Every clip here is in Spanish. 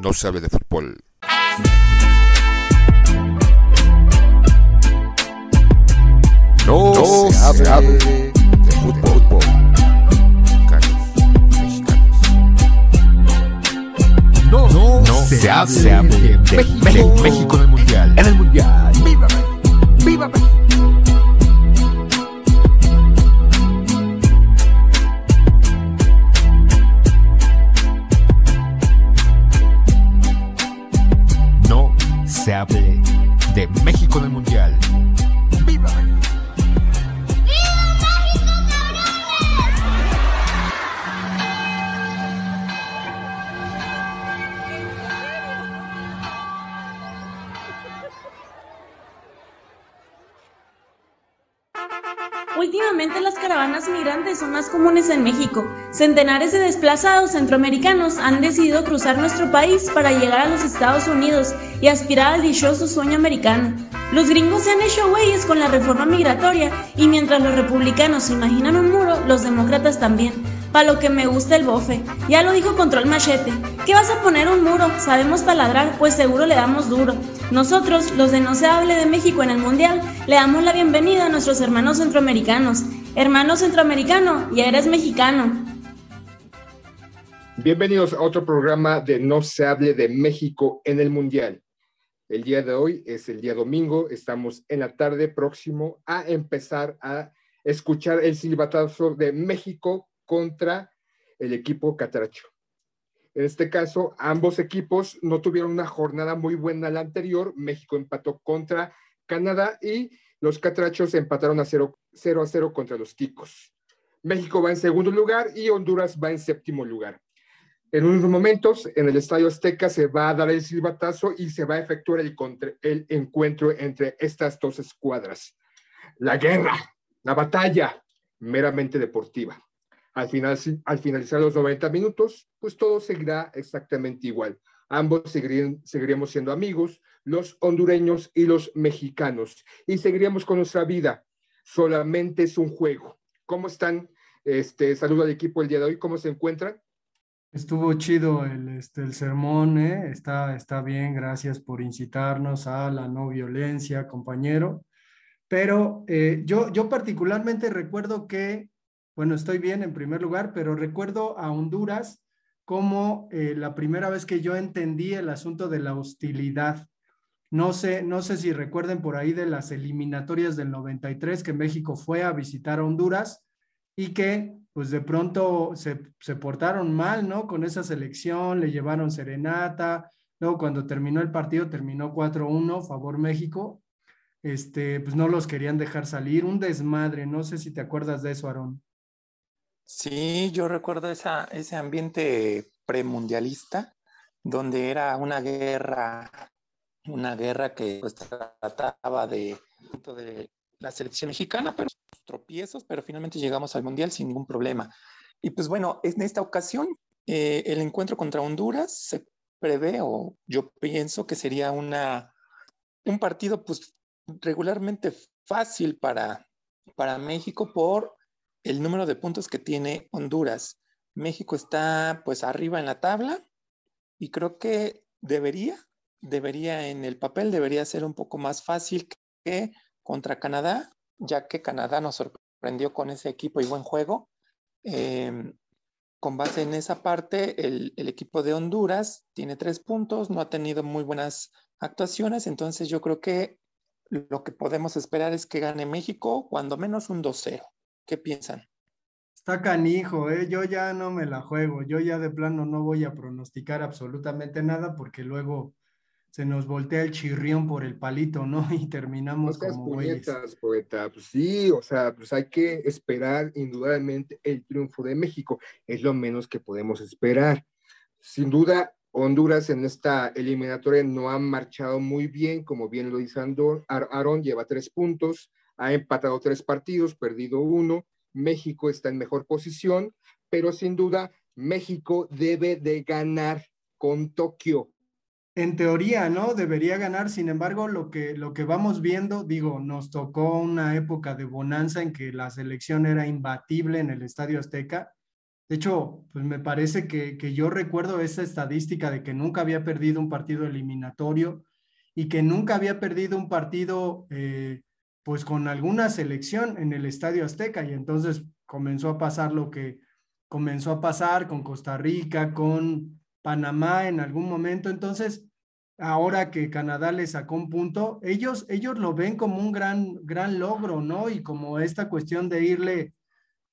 no se hable de fútbol. No, se, hable de, fútbol. No, no, se, hable, de, México, México en el Mundial. En el Mundial. ¡Viva ¡Viva México! Últimamente las caravanas migrantes son más comunes en México. Centenares de desplazados centroamericanos han decidido cruzar nuestro país para llegar a los Estados Unidos y aspirar al dichoso sueño americano. Los gringos se han hecho güeyes con la reforma migratoria y mientras los republicanos se imaginan un muro, los demócratas también. Pa' lo que me gusta el bofe. Ya lo dijo Control Machete. ¿Qué vas a poner un muro? Sabemos taladrar, pues seguro le damos duro. Nosotros, los de No se hable de México en el Mundial, le damos la bienvenida a nuestros hermanos centroamericanos. Hermano centroamericano, ya eres mexicano. Bienvenidos a otro programa de No se hable de México en el Mundial. El día de hoy es el día domingo, estamos en la tarde próximo a empezar a escuchar el silbatazo de México contra el equipo catracho. En este caso, ambos equipos no tuvieron una jornada muy buena la anterior. México empató contra Canadá y los catrachos empataron a 0, a 0 contra los ticos. México va en segundo lugar y Honduras va en séptimo lugar. En unos momentos, en el Estadio Azteca se va a dar el silbatazo y se va a efectuar el encuentro entre estas dos escuadras. La guerra, la batalla, meramente deportiva. Al, final, al finalizar los 90 minutos, pues todo seguirá exactamente igual. Ambos seguirían, seguiríamos siendo amigos, los hondureños y los mexicanos, y seguiríamos con nuestra vida. Solamente es un juego. ¿Cómo están? Este, saludo al equipo el día de hoy. ¿Cómo se encuentran? Estuvo chido el, este, el sermón, ¿eh? está, está bien, gracias por incitarnos a la no violencia, compañero. Pero eh, yo, yo particularmente recuerdo que bueno, estoy bien en primer lugar, pero recuerdo a Honduras como eh, la primera vez que yo entendí el asunto de la hostilidad. No sé, no sé si recuerden por ahí de las eliminatorias del 93 que México fue a visitar a Honduras y que pues de pronto se, se portaron mal, ¿no? Con esa selección, le llevaron serenata, luego cuando terminó el partido terminó 4-1, favor México, este, pues no los querían dejar salir, un desmadre, no sé si te acuerdas de eso, Aarón. Sí, yo recuerdo esa, ese ambiente premundialista donde era una guerra, una guerra que pues, trataba de, la selección mexicana, pero tropiezos, pero finalmente llegamos al mundial sin ningún problema. Y pues bueno, en esta ocasión eh, el encuentro contra Honduras se prevé o yo pienso que sería una, un partido pues regularmente fácil para, para México por el número de puntos que tiene Honduras. México está pues arriba en la tabla y creo que debería, debería en el papel, debería ser un poco más fácil que contra Canadá, ya que Canadá nos sorprendió con ese equipo y buen juego. Em, con base en esa parte, el, equipo de Honduras tiene tres puntos, no ha tenido muy buenas actuaciones, entonces yo creo que lo que podemos esperar es que gane México cuando menos un 2-0. ¿Qué piensan? Está canijo, ¿eh? yo ya no me la juego, yo ya de plano no voy a pronosticar absolutamente nada porque luego se nos voltea el chirrión por el palito, ¿no? Y terminamos como puñetas, poeta. Pues sí, o sea, pues hay que esperar indudablemente el triunfo de México. Es lo menos que podemos esperar. Sin duda, Honduras en esta eliminatoria no ha marchado muy bien, como bien lo dice Andor. Aaron lleva tres puntos, ha empatado tres partidos, perdido uno. México está en mejor posición, pero sin duda México debe de ganar con Tokio. En teoría, ¿no? Debería ganar. Sin embargo, lo que, lo que vamos viendo, digo, nos tocó una época de bonanza en que la selección era imbatible en el Estadio Azteca De hecho, pues me parece que, yo recuerdo esa estadística de que nunca había perdido un partido eliminatorio y que nunca había perdido un partido eh, pues con alguna selección en el Estadio Azteca y entonces comenzó a pasar lo que comenzó a pasar con Costa Rica, con Panamá en algún momento. Entonces, ahora que Canadá le sacó un punto, ellos, ellos lo ven como un gran, gran logro, ¿no? Y como esta cuestión de irle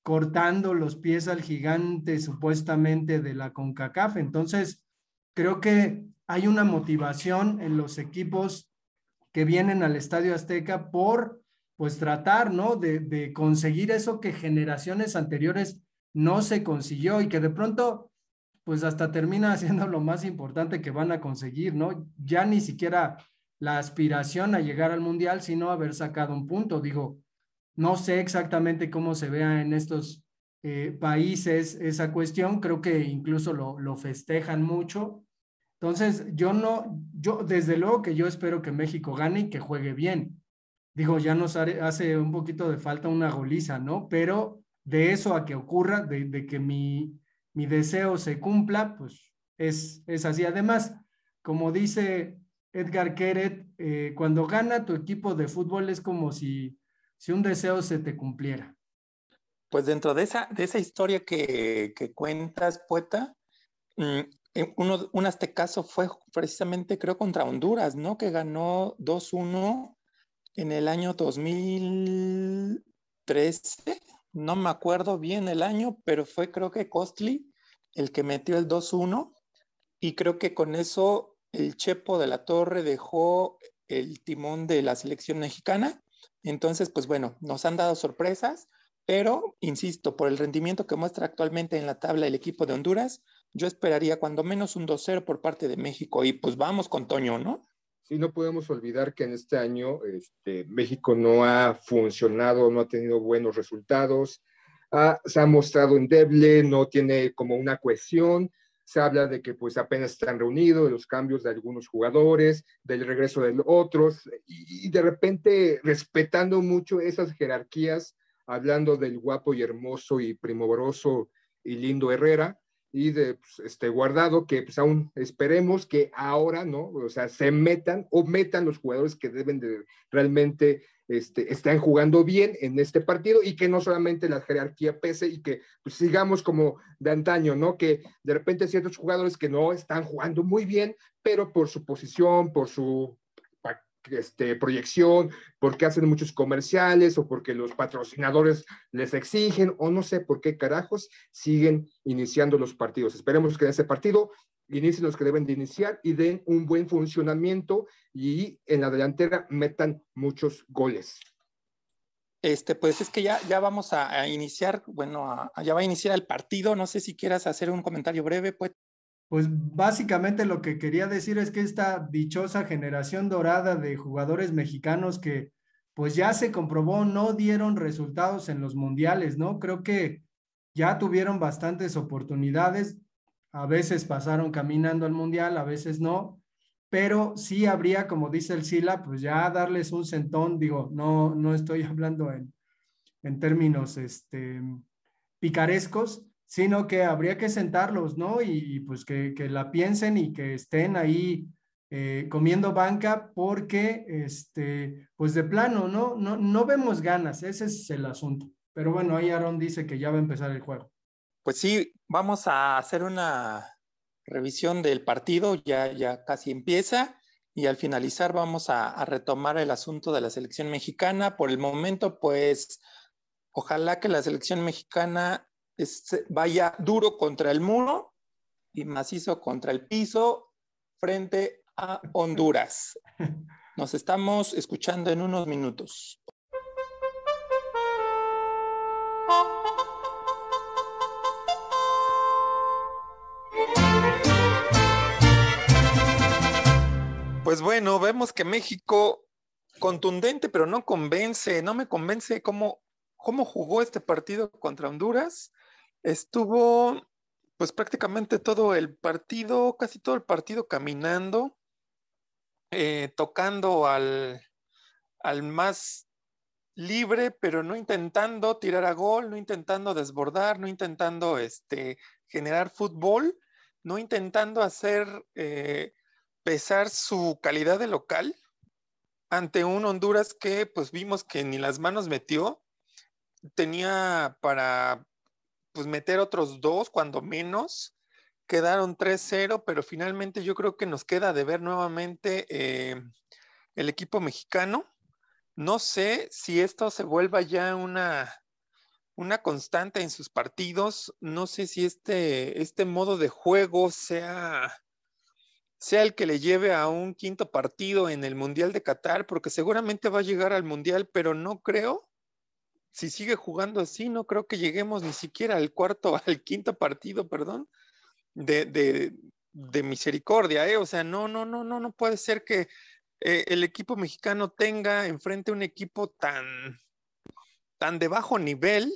cortando los pies al gigante supuestamente de la CONCACAF. Entonces, creo que hay una motivación en los equipos que vienen al Estadio Azteca por, pues, tratar, ¿no? De, conseguir eso que generaciones anteriores no se consiguió y que de pronto, pues, hasta termina siendo lo más importante que van a conseguir, ¿no? Ya ni siquiera la aspiración a llegar al Mundial, sino haber sacado un punto. Digo, no sé exactamente cómo se vea en estos eh, países esa cuestión, creo que incluso lo, festejan mucho. Entonces, yo no, yo desde luego que yo espero que México gane y que juegue bien. Digo, ya nos hace un poquito de falta una goliza, ¿no? Pero de eso a que ocurra, de, que mi, mi deseo se cumpla, pues es, es así. Además, como dice Edgar Keret, eh, cuando gana tu equipo de fútbol es como si si un deseo se te cumpliera? Pues dentro de esa, de esa historia que, cuentas, poeta, mm, uno, un aztecaso fue precisamente, creo, contra Honduras, ¿no? Que ganó 2-1 en el año 2013. No me acuerdo bien el año, pero fue creo que Costly el que metió el 2-1. Y creo que con eso el Chepo de la Torre dejó el timón de la selección mexicana entonces, pues bueno, nos han dado sorpresas, pero insisto, por el rendimiento que muestra actualmente en la tabla el equipo de Honduras, yo esperaría cuando menos un 2-0 por parte de México y pues vamos con Toño, ¿no? Sí, no podemos olvidar que en este año este, México no ha funcionado, no ha tenido buenos resultados, se ha mostrado endeble, no tiene como una cohesión, se habla de que pues apenas están reunidos, de los cambios de algunos jugadores, del regreso de otros, y, de repente respetando mucho esas jerarquías, hablando del guapo y hermoso y primoroso y lindo Herrera, y de pues, este guardado que pues aún esperemos que ahora, ¿no? O sea, se metan o metan los jugadores que deben de realmente este, están jugando bien en este partido y que no solamente la jerarquía pese y que pues, sigamos como de antaño, ¿no? Que de repente ciertos jugadores que no están jugando muy bien, pero por su posición, por su este, proyección, porque hacen muchos comerciales o porque los patrocinadores les exigen o no sé por qué carajos siguen iniciando los partidos. Esperemos que en ese partido inicien los que deben de iniciar y den un buen funcionamiento y en la delantera metan muchos goles. Este, pues es que ya, ya vamos a, iniciar, bueno, ya va a iniciar el partido. No sé si quieras hacer un comentario breve, pues. Pues básicamente lo que quería decir es que esta dichosa generación dorada de jugadores mexicanos que pues ya se comprobó no dieron resultados en los mundiales, ¿no? Creo que ya tuvieron bastantes oportunidades, a veces pasaron caminando al mundial, a veces no, pero sí habría, como dice el Sila, pues ya darles un sentón, digo, no, no estoy hablando en, en términos este, picarescos, sino que habría que sentarlos, ¿no? Y, pues que, que, la piensen y que estén ahí eh, comiendo banca porque, este, pues de plano, ¿no? ¿no? No vemos ganas, ese es el asunto. Pero bueno, ahí Aaron dice que ya va a empezar el juego. Pues sí, vamos a hacer una revisión del partido, ya, ya casi empieza y al finalizar vamos a, retomar el asunto de la selección mexicana. Por el momento, pues ojalá que la selección mexicana vaya duro contra el muro y macizo contra el piso frente a Honduras. Nos estamos escuchando en unos minutos. Pues bueno, vemos que México contundente, pero no convence, no me convence cómo, cómo jugó este partido contra Honduras. Estuvo pues prácticamente todo el partido, casi todo el partido caminando, eh, tocando al, al más libre, pero no intentando tirar a gol, no intentando desbordar, no intentando este, generar fútbol, no intentando hacer eh, pesar su calidad de local ante un Honduras que pues vimos que ni las manos metió, tenía para pues meter otros dos cuando menos, quedaron 3-0, pero finalmente yo creo que nos queda de ver nuevamente eh, el equipo mexicano. No sé si esto se vuelva ya una, una constante en sus partidos. No sé si este, este modo de juego sea, sea el que le lleve a un quinto partido en el Mundial de Qatar, porque seguramente va a llegar al Mundial, pero no creo. Si sigue jugando así, no creo que lleguemos ni siquiera al cuarto, al quinto partido, perdón, de, de, misericordia, ¿eh? O sea, no, no, no, no, no puede ser que eh, el equipo mexicano tenga enfrente un equipo tan, tan de bajo nivel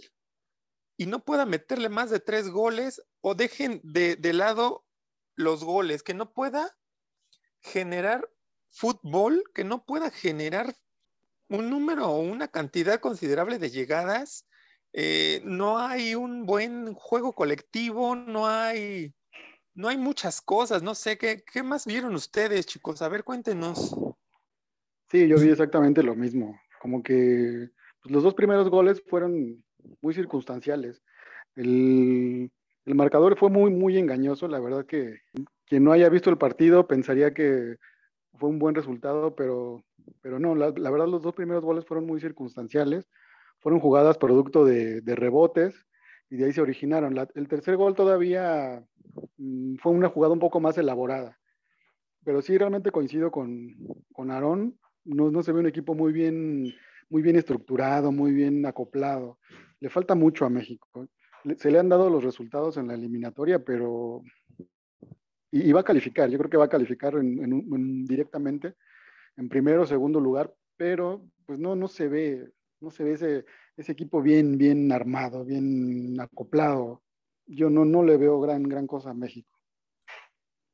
y no pueda meterle más de tres goles o dejen de, de lado los goles, que no pueda generar fútbol, que no pueda generar un número o una cantidad considerable de llegadas. Eh, no hay un buen juego colectivo, no hay no hay muchas cosas, no sé, ¿qué, ¿qué, más vieron ustedes, chicos? A ver, cuéntenos. Sí, yo vi exactamente lo mismo, como que pues, los dos primeros goles fueron muy circunstanciales. El, el, marcador fue muy, muy engañoso, la verdad que quien no haya visto el partido pensaría que fue un buen resultado, pero, pero no, la, verdad los dos primeros goles fueron muy circunstanciales, fueron jugadas producto de, rebotes y de ahí se originaron. El tercer gol todavía Mm, fue una jugada un poco más elaborada. Pero sí, realmente coincido con, con Aarón. No, se ve un equipo muy bien, muy bien estructurado, muy bien acoplado. Le falta mucho a México. Se le han dado los resultados en la eliminatoria, pero. Y, va a calificar. Yo creo que va a calificar en, en, directamente en primero o segundo lugar, pero pues no, no se ve, no se ve ese, ese equipo bien, bien armado, bien acoplado yo no, no le veo gran, gran cosa a México.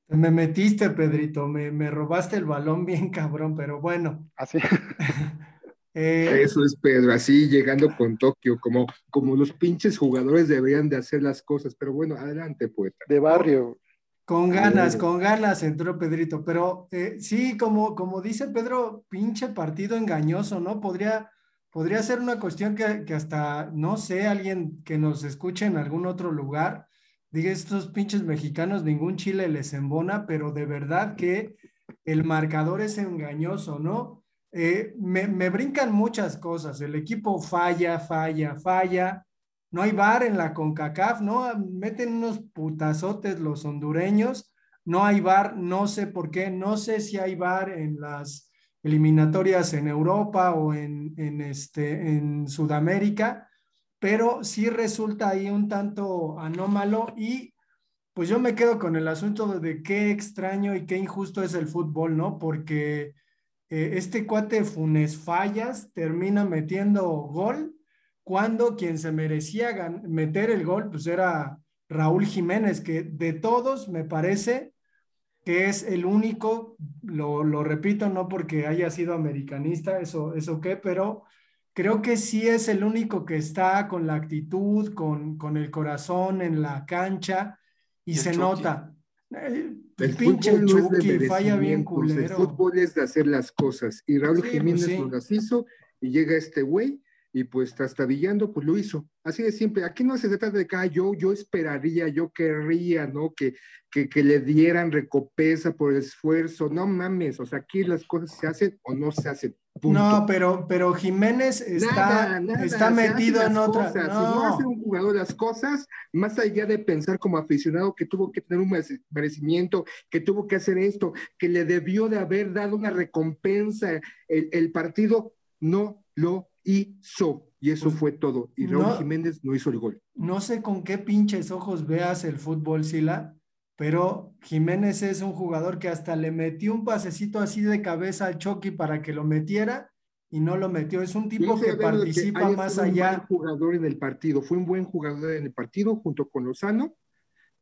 Me metiste, Pedrito, me, me robaste el balón bien cabrón, pero bueno. Así. eh, Eso es Pedro, así llegando con Tokio, como, como los pinches jugadores deberían de hacer las cosas, pero bueno, adelante, poeta. De barrio. Con ganas, con ganas entró Pedrito, pero eh, sí, como, como dice Pedro, pinche partido engañoso, ¿no? Podría, podría ser una cuestión que, que, hasta, no sé, alguien que nos escuche en algún otro lugar, diga, estos pinches mexicanos, ningún chile les embona, pero de verdad que el marcador es engañoso, ¿no? Eh, me, me, brincan muchas cosas, el equipo falla, falla, falla, no hay bar en la CONCACAF, ¿no? Meten unos putazotes los hondureños, no hay bar, no sé por qué, no sé si hay bar en las eliminatorias en Europa o en, en, este, en Sudamérica, pero sí resulta ahí un tanto anómalo y pues yo me quedo con el asunto de qué extraño y qué injusto es el fútbol, ¿no? Porque eh, este cuate Funes Fallas termina metiendo gol cuando quien se merecía meter el gol pues era Raúl Jiménez, que de todos me parece que es el único, lo, lo, repito, no porque haya sido americanista, eso, eso qué, pero creo que sí es el único que está con la actitud, con, con el corazón en la cancha y, y se Chucky. nota. El, el pinche Chucky no falla bien culero. El fútbol es de hacer las cosas y Raúl sí, Jiménez pues sí. lo las hizo y llega este güey y pues trastabillando, pues lo hizo. Así de simple. Aquí no se trata de que ah, yo, yo esperaría, yo querría, ¿no? Que, que, que, le dieran recompensa por el esfuerzo. No mames, o sea, aquí las cosas se hacen o no se hacen. Punto. No, pero, pero Jiménez está, nada, nada, está metido en otra. Cosas. No. Si no hace un jugador las cosas, más allá de pensar como aficionado que tuvo que tener un merecimiento, que tuvo que hacer esto, que le debió de haber dado una recompensa, el, el partido no lo hizo. Y eso pues, fue todo. Y Raúl no, Jiménez no hizo el gol. No sé con qué pinches ojos veas el fútbol, Sila, pero Jiménez es un jugador que hasta le metió un pasecito así de cabeza al Chucky para que lo metiera y no lo metió. Es un tipo que participa que más allá. Fue un buen jugador en el partido, fue un buen jugador en el partido junto con Lozano,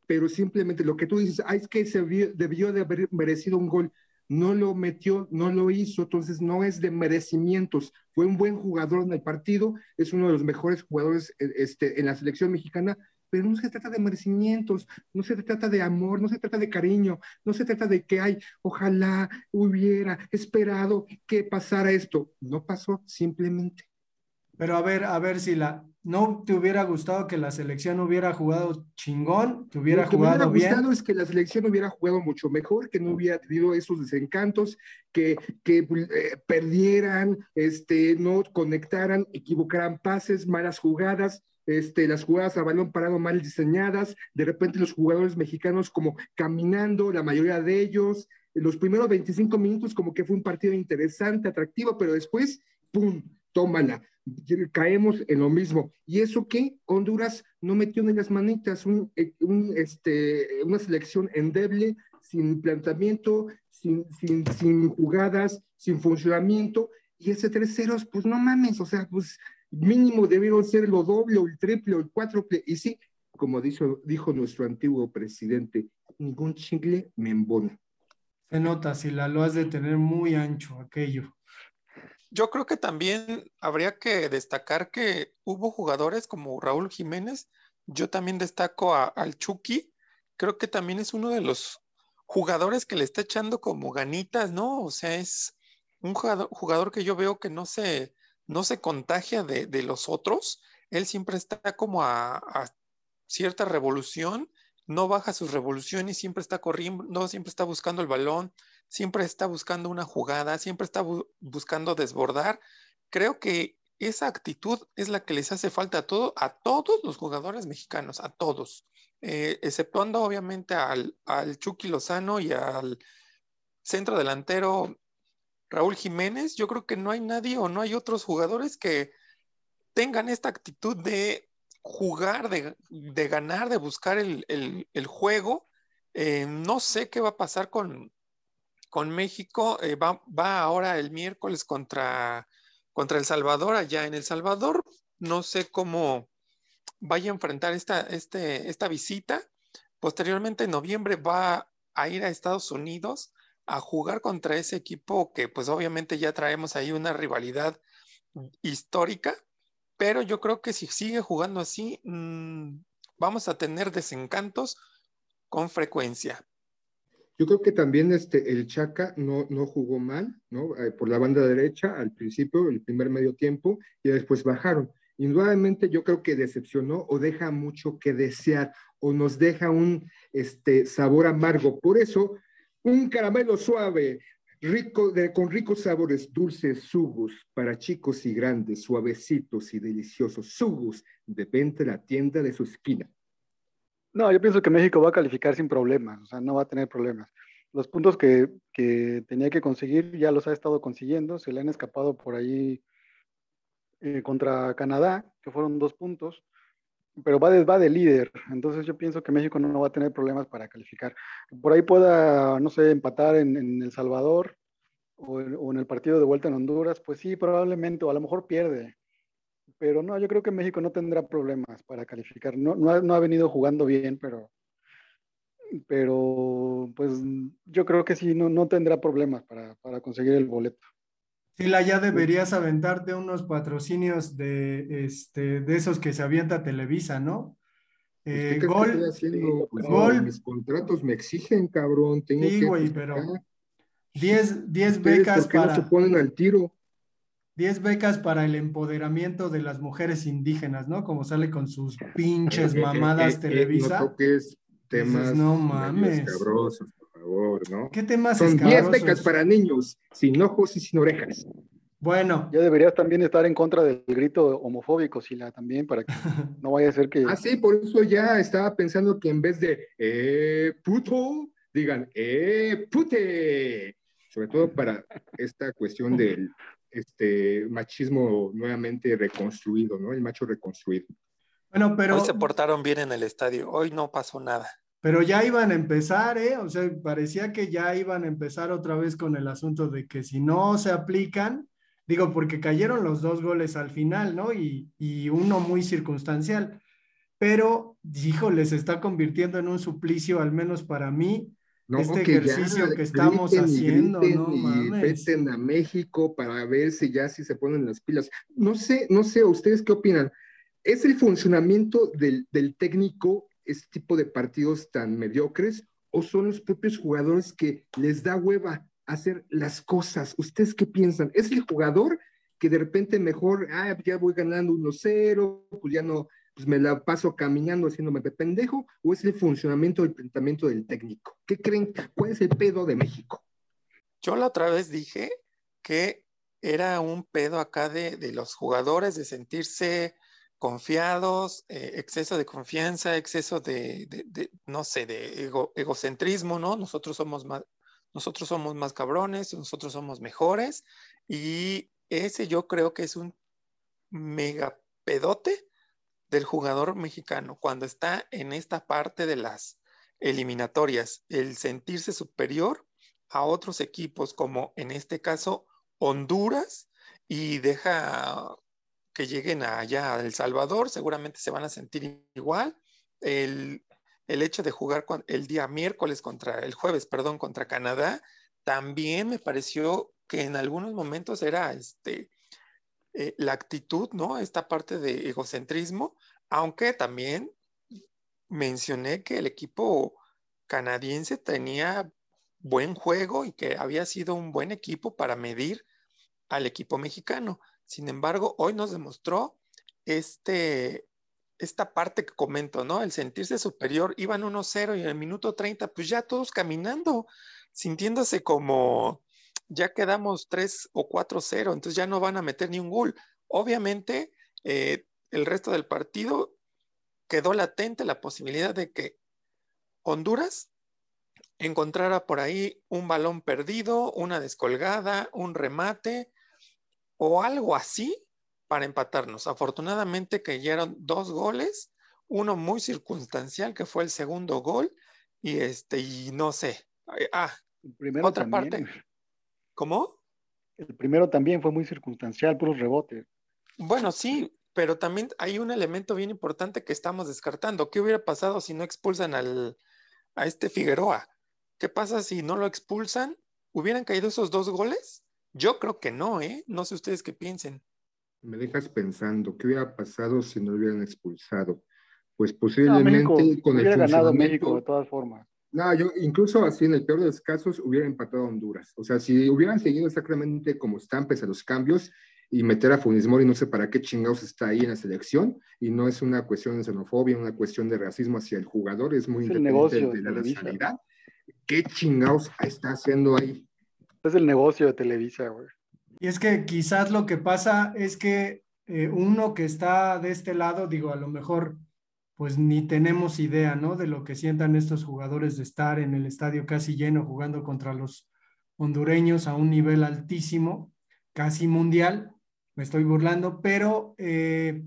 pero simplemente lo que tú dices, ah, es que se debió de haber merecido un gol. No lo metió, no lo hizo, entonces no es de merecimientos. Fue un buen jugador en el partido, es uno de los mejores jugadores eh, este, en la selección mexicana, pero no se trata de merecimientos, no se trata de amor, no se trata de cariño, no se trata de que hay, ojalá hubiera esperado que pasara esto. No pasó simplemente. Pero a ver, a ver si la, ¿no te hubiera gustado que la selección hubiera jugado chingón? ¿Te hubiera jugado bien? Lo que hubiera gustado es que la selección hubiera jugado mucho mejor, que no hubiera tenido esos desencantos, que, que eh, perdieran, este, no conectaran, equivocaran pases, malas jugadas. Este, las jugadas a balón parado mal diseñadas, de repente los jugadores mexicanos como caminando, la mayoría de ellos, los primeros 25 minutos como que fue un partido interesante, atractivo, pero después, ¡pum!, tómala caemos en lo mismo. ¿Y eso qué? Honduras no metió en las manitas un, eh, este, una selección endeble, sin planteamiento, sin, sin, sin jugadas, sin funcionamiento. Y ese 3-0, pues no mames, o sea, pues mínimo debieron ser lo doble el triple el cuádruple. Y sí, como dijo, dijo nuestro antiguo presidente, ningún chingle me embona. Se nota, si la lo has de tener muy ancho aquello. Yo creo que también habría que destacar que hubo jugadores como Raúl Jiménez. Yo también destaco al Chucky. Creo que también es uno de los jugadores que le está echando como ganitas, ¿no? O sea, es un jugador, que yo veo que no se, no se contagia de, los otros. Él siempre está como a, a cierta revolución, no baja sus revoluciones, siempre está corriendo, siempre está buscando el balón, siempre está buscando una jugada, siempre está buscando desbordar. Creo que esa actitud es la que les hace falta a, todo, a todos los jugadores mexicanos, a todos, eh, exceptuando obviamente al, al Chucky Lozano y al centro delantero Raúl Jiménez. Yo creo que no hay nadie o no hay otros jugadores que tengan esta actitud de jugar, de, ganar, de buscar el, juego. Eh, no sé qué va a pasar con, con México. Eh, va, ahora el miércoles contra, contra El Salvador, allá en El Salvador. No sé cómo vaya a enfrentar esta, este, esta visita. Posteriormente, en noviembre, va a ir a Estados Unidos a jugar contra ese equipo que pues obviamente ya traemos ahí una rivalidad histórica, pero yo creo que si sigue jugando así, mm, vamos a tener desencantos con frecuencia. Yo creo que también este, el Chaca no, no jugó mal, ¿no? Eh, por la banda derecha al principio, el primer medio tiempo, y después bajaron. Indudablemente yo creo que decepcionó o deja mucho que desear o nos deja un este, sabor amargo. Por eso, un caramelo suave, rico, de, con ricos sabores, dulces sugus para chicos y grandes, suavecitos y deliciosos sugus de venta la tienda de su esquina. No, yo pienso que México va a calificar sin problemas, o sea, no va a tener problemas. Los puntos que, tenía que conseguir ya los ha estado consiguiendo, se le han escapado por ahí eh, contra Canadá, que fueron dos puntos, pero va de, de líder, entonces yo pienso que México no, va a tener problemas para calificar. Por ahí pueda, no sé, empatar en, El Salvador o en el partido de vuelta en Honduras, pues sí, probablemente, o a lo mejor pierde, pero no, yo creo que México no tendrá problemas para calificar. No, no, ha, no ha venido jugando bien, pero, pero pues yo creo que sí, no, no tendrá problemas para, para conseguir el boleto. Sí, la ya deberías aventarte unos patrocinios de, este, de esos que se avienta Televisa, ¿no? Eh, gol, pues, gol. Mis contratos me exigen, cabrón. Tengo sí, güey, pero 10 becas para. No se ponen al tiro. 10 becas para el empoderamiento de las mujeres indígenas, ¿no? Como sale con sus pinches eh, eh, mamadas eh, Televisa. no toques temas no mames. escabrosos, por favor, ¿no? ¿Qué temas Son 10 becas para niños, sin ojos y sin orejas. Bueno. Ya deberías también estar en contra del grito homofóbico, Sila, también, para que no vaya a ser que... Ah, sí, por eso ya estaba pensando que en vez de, eh, puto, digan, eh, pute. Sobre todo para esta cuestión del este machismo nuevamente reconstruido, ¿no? El macho reconstruido. Bueno, pero... Hoy se portaron bien en el estadio, hoy no pasó nada. Pero ya iban a empezar, ¿eh? O sea, parecía que ya iban a empezar otra vez con el asunto de que si no se aplican, digo, porque cayeron los dos goles al final, ¿no? Y, y uno muy circunstancial. Pero, hijo, les está convirtiendo en un suplicio, al menos para mí, este ejercicio que estamos haciendo, ¿no? Y veten a México para ver si ya si se ponen las pilas. No sé, no sé, ¿ustedes qué opinan? ¿Es el funcionamiento del, del técnico este tipo de partidos tan mediocres o son los propios jugadores que les da hueva hacer las cosas? ¿Ustedes qué piensan? ¿Es el jugador que de repente mejor, ah, ya voy ganando 1-0, pues ya no, pues me la paso caminando haciéndome de pendejo, o es el funcionamiento del planteamiento del técnico? ¿Qué creen? ¿Cuál es el pedo de México? Yo la otra vez dije que era un pedo acá de, de los jugadores, de sentirse confiados, eh, exceso de confianza, exceso de, no sé, de ego, egocentrismo, ¿no? Nosotros somos más, nosotros somos más cabrones, nosotros somos mejores, y ese yo creo que es un mega pedote del jugador mexicano cuando está en esta parte de las eliminatorias, el sentirse superior a otros equipos como en este caso Honduras y deja que lleguen allá a El Salvador, seguramente se van a sentir igual. El, el hecho de jugar el día miércoles contra, el jueves, perdón, contra Canadá, también me pareció que en algunos momentos era este, eh, la actitud, ¿no? Esta parte de egocentrismo, aunque también mencioné que el equipo canadiense tenía buen juego y que había sido un buen equipo para medir al equipo mexicano. Sin embargo, hoy nos demostró este, esta parte que comento, ¿no? El sentirse superior, iban 1-0 y en el minuto 30, pues ya todos caminando, sintiéndose como, ya quedamos 3 o 4-0, entonces ya no van a meter ni un gol. Obviamente, eh, el resto del partido quedó latente la posibilidad de que Honduras encontrara por ahí un balón perdido, una descolgada, un remate o algo así para empatarnos. Afortunadamente cayeron dos goles, uno muy circunstancial que fue el segundo gol y este y no sé. Ah, otra parte. ¿Cómo? El primero también fue muy circunstancial, puros rebotes. Bueno, sí, pero también hay un elemento bien importante que estamos descartando. ¿Qué hubiera pasado si no expulsan al, a este Figueroa? ¿Qué pasa si no lo expulsan? ¿Hubieran caído esos dos goles? Yo creo que no, ¿eh? No sé ustedes qué piensen. Me dejas pensando, ¿qué hubiera pasado si no lo hubieran expulsado? Pues posiblemente con el ganado México de todas formas. No, yo incluso así en el peor de los casos hubiera empatado a Honduras. O sea, si hubieran seguido exactamente como están pese a los cambios y meter a Funes Mori, no sé para qué chingados está ahí en la selección y no es una cuestión de xenofobia, una cuestión de racismo hacia el jugador, es muy independiente de la nacionalidad. ¿Qué chingados está haciendo ahí? Es el negocio de Televisa, güey. Y es que quizás lo que pasa es que eh, uno que está de este lado, digo, a lo mejor pues ni tenemos idea, ¿no? De lo que sientan estos jugadores de estar en el estadio casi lleno jugando contra los hondureños a un nivel altísimo, casi mundial, me estoy burlando, pero, eh,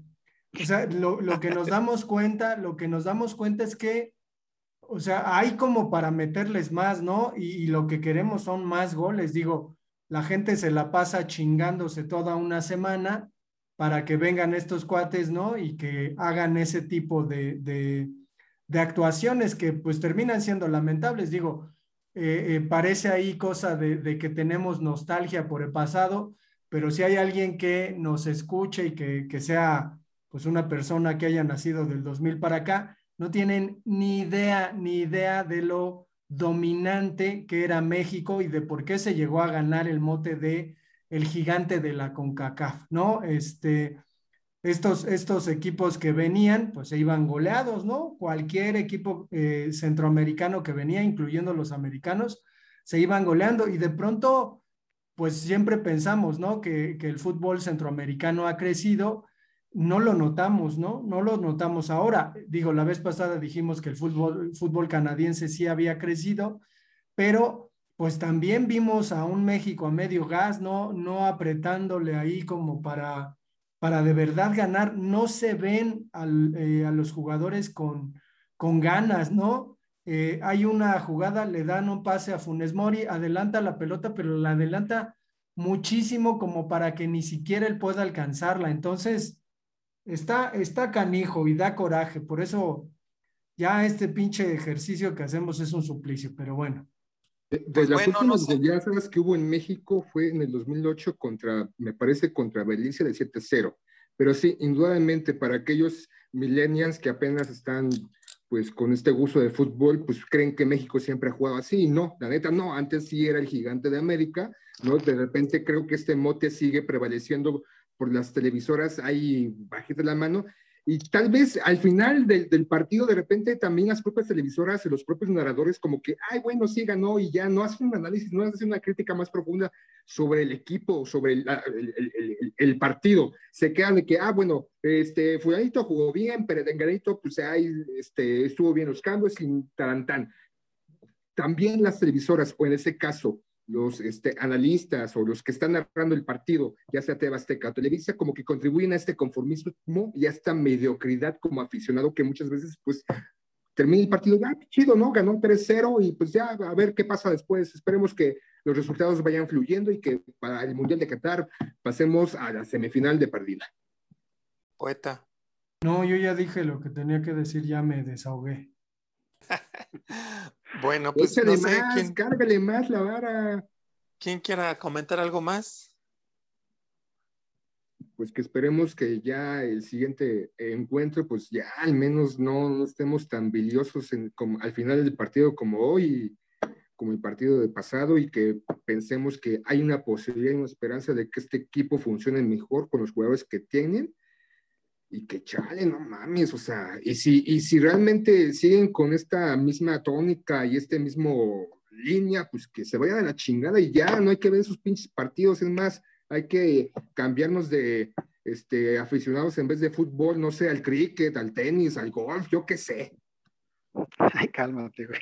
o sea, lo, lo, que nos damos cuenta, lo que nos damos cuenta es que, o sea, hay como para meterles más, ¿no? Y, y lo que queremos son más goles, digo, la gente se la pasa chingándose toda una semana para que vengan estos cuates, ¿no? Y que hagan ese tipo de, de, actuaciones que pues terminan siendo lamentables. Digo, eh, eh, parece ahí cosa de, de, que tenemos nostalgia por el pasado, pero si hay alguien que nos escuche y que, que sea pues una persona que haya nacido del 2000 para acá, no tienen ni idea, ni idea de lo dominante que era México y de por qué se llegó a ganar el mote de el gigante de la CONCACAF, ¿no? Este, estos, estos equipos que venían, pues se iban goleados, ¿no? Cualquier equipo eh, centroamericano que venía, incluyendo los americanos, se iban goleando y de pronto, pues siempre pensamos, ¿no? Que, que el fútbol centroamericano ha crecido, no lo notamos, ¿no? No lo notamos ahora. Digo, la vez pasada dijimos que el fútbol, el fútbol canadiense sí había crecido, pero pues también vimos a un México a medio gas, no, no apretándole ahí como para, para de verdad ganar. No se ven eh, a los jugadores con, con ganas, ¿no? Eh, hay una jugada, le dan un pase a Funes Mori, adelanta la pelota, pero la adelanta muchísimo como para que ni siquiera él pueda alcanzarla. Entonces, está, está canijo y da coraje. Por eso ya este pinche ejercicio que hacemos es un suplicio, pero bueno. De, pues las últimas no que hubo en México fue en el 2008 contra, me parece, contra Belice de 7-0. Pero sí, indudablemente para aquellos millennials que apenas están pues con este gusto de fútbol, pues creen que México siempre ha jugado así. No, la neta no, antes sí era el gigante de América, ¿no? De repente creo que este mote sigue prevaleciendo por las televisoras, ahí bajita la mano, y tal vez al final del, del, partido, de repente también las propias televisoras y los propios narradores, como que, ay, bueno, sí ganó y ya no hacen un análisis, no hacen una crítica más profunda sobre el equipo, sobre el, el, el, partido. Se quedan de que, ah, bueno, este, Fulanito jugó bien, pero Dengarito, pues ahí este, estuvo bien los cambios y tarantán. También las televisoras, o en ese caso, los este, analistas o los que están narrando el partido, ya sea Tebasteca o Televisa, como que contribuyen a este conformismo y a esta mediocridad como aficionado que muchas veces, pues, termina el partido, ah, chido, ¿no? Ganó 3-0 y pues ya a ver qué pasa después. Esperemos que los resultados vayan fluyendo y que para el Mundial de Qatar pasemos a la semifinal de perdida. Poeta. No, yo ya dije lo que tenía que decir, ya me desahogué. bueno, pues no sé quién. Cárgale más la vara. ¿Quién quiera comentar algo más? Pues que esperemos que ya el siguiente encuentro, pues ya al menos no, estemos tan biliosos en, como, al final del partido como hoy, como el partido de pasado, y que pensemos que hay una posibilidad y una esperanza de que este equipo funcione mejor con los jugadores que tienen y que chale, no mames, o sea, y si, y si realmente siguen con esta misma tónica y este mismo línea, pues que se vayan a la chingada y ya, no hay que ver esos pinches partidos, es más, hay que cambiarnos de este, aficionados en vez de fútbol, no sé, al cricket, al tenis, al golf, yo qué sé. Ay, cálmate, güey.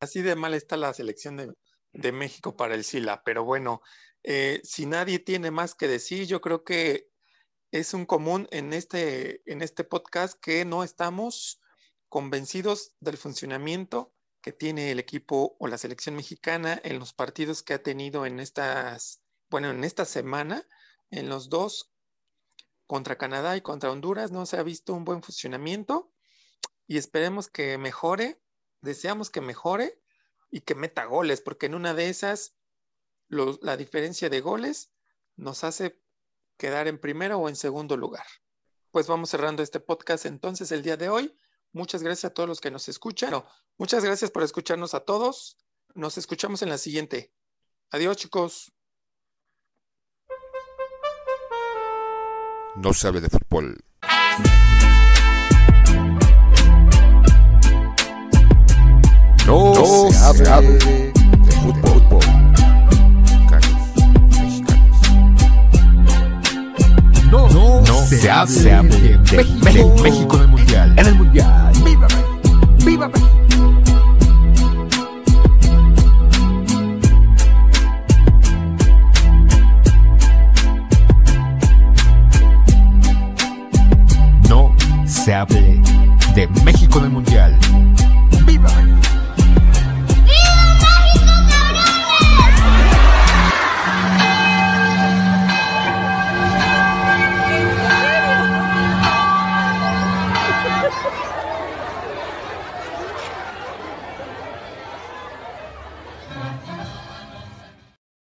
Así de mal está la selección de, de México para el SILA, pero bueno, eh, si nadie tiene más que decir, yo creo que es un común en este, en este podcast que no estamos convencidos del funcionamiento que tiene el equipo o la selección mexicana en los partidos que ha tenido en estas, bueno, en esta semana, en los dos, contra Canadá y contra Honduras, no se ha visto un buen funcionamiento y esperemos que mejore, deseamos que mejore y que meta goles, porque en una de esas la diferencia de goles nos hace quedar en primero o en segundo lugar. Pues vamos cerrando este podcast entonces el día de hoy. Muchas gracias a todos los que nos escuchan. muchas gracias por escucharnos a todos. Nos escuchamos en la siguiente. Adiós, chicos. No se hable de fútbol. No, se, hable de fútbol. Se, de, México, México,